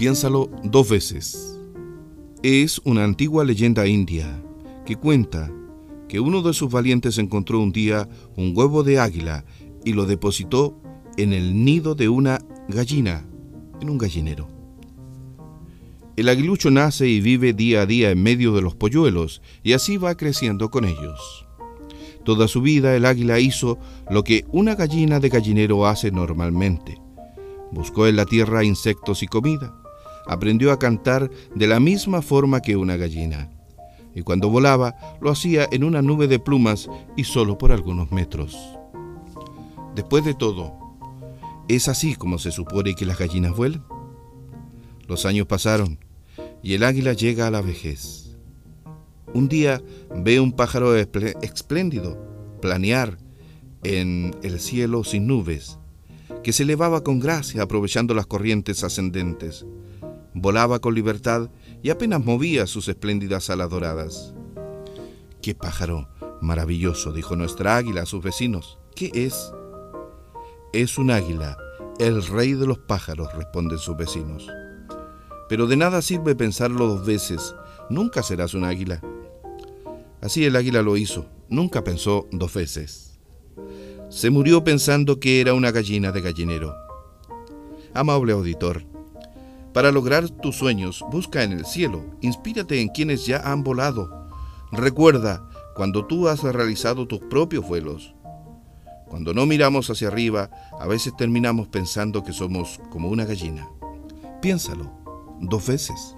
Piénsalo dos veces. Es una antigua leyenda india que cuenta que uno de sus valientes encontró un día un huevo de águila y lo depositó en el nido de una gallina, en un gallinero. El aguilucho nace y vive día a día en medio de los polluelos y así va creciendo con ellos. Toda su vida el águila hizo lo que una gallina de gallinero hace normalmente. Buscó en la tierra insectos y comida. Aprendió a cantar de la misma forma que una gallina. Y cuando volaba lo hacía en una nube de plumas y solo por algunos metros. Después de todo, ¿es así como se supone que las gallinas vuelan? Los años pasaron y el águila llega a la vejez. Un día ve un pájaro espléndido planear en el cielo sin nubes, que se elevaba con gracia aprovechando las corrientes ascendentes. Volaba con libertad y apenas movía sus espléndidas alas doradas. ¡Qué pájaro maravilloso! dijo nuestra águila a sus vecinos. ¿Qué es? Es un águila, el rey de los pájaros, responden sus vecinos. Pero de nada sirve pensarlo dos veces, nunca serás un águila. Así el águila lo hizo, nunca pensó dos veces. Se murió pensando que era una gallina de gallinero. Amable auditor, para lograr tus sueños, busca en el cielo, inspírate en quienes ya han volado. Recuerda cuando tú has realizado tus propios vuelos. Cuando no miramos hacia arriba, a veces terminamos pensando que somos como una gallina. Piénsalo dos veces.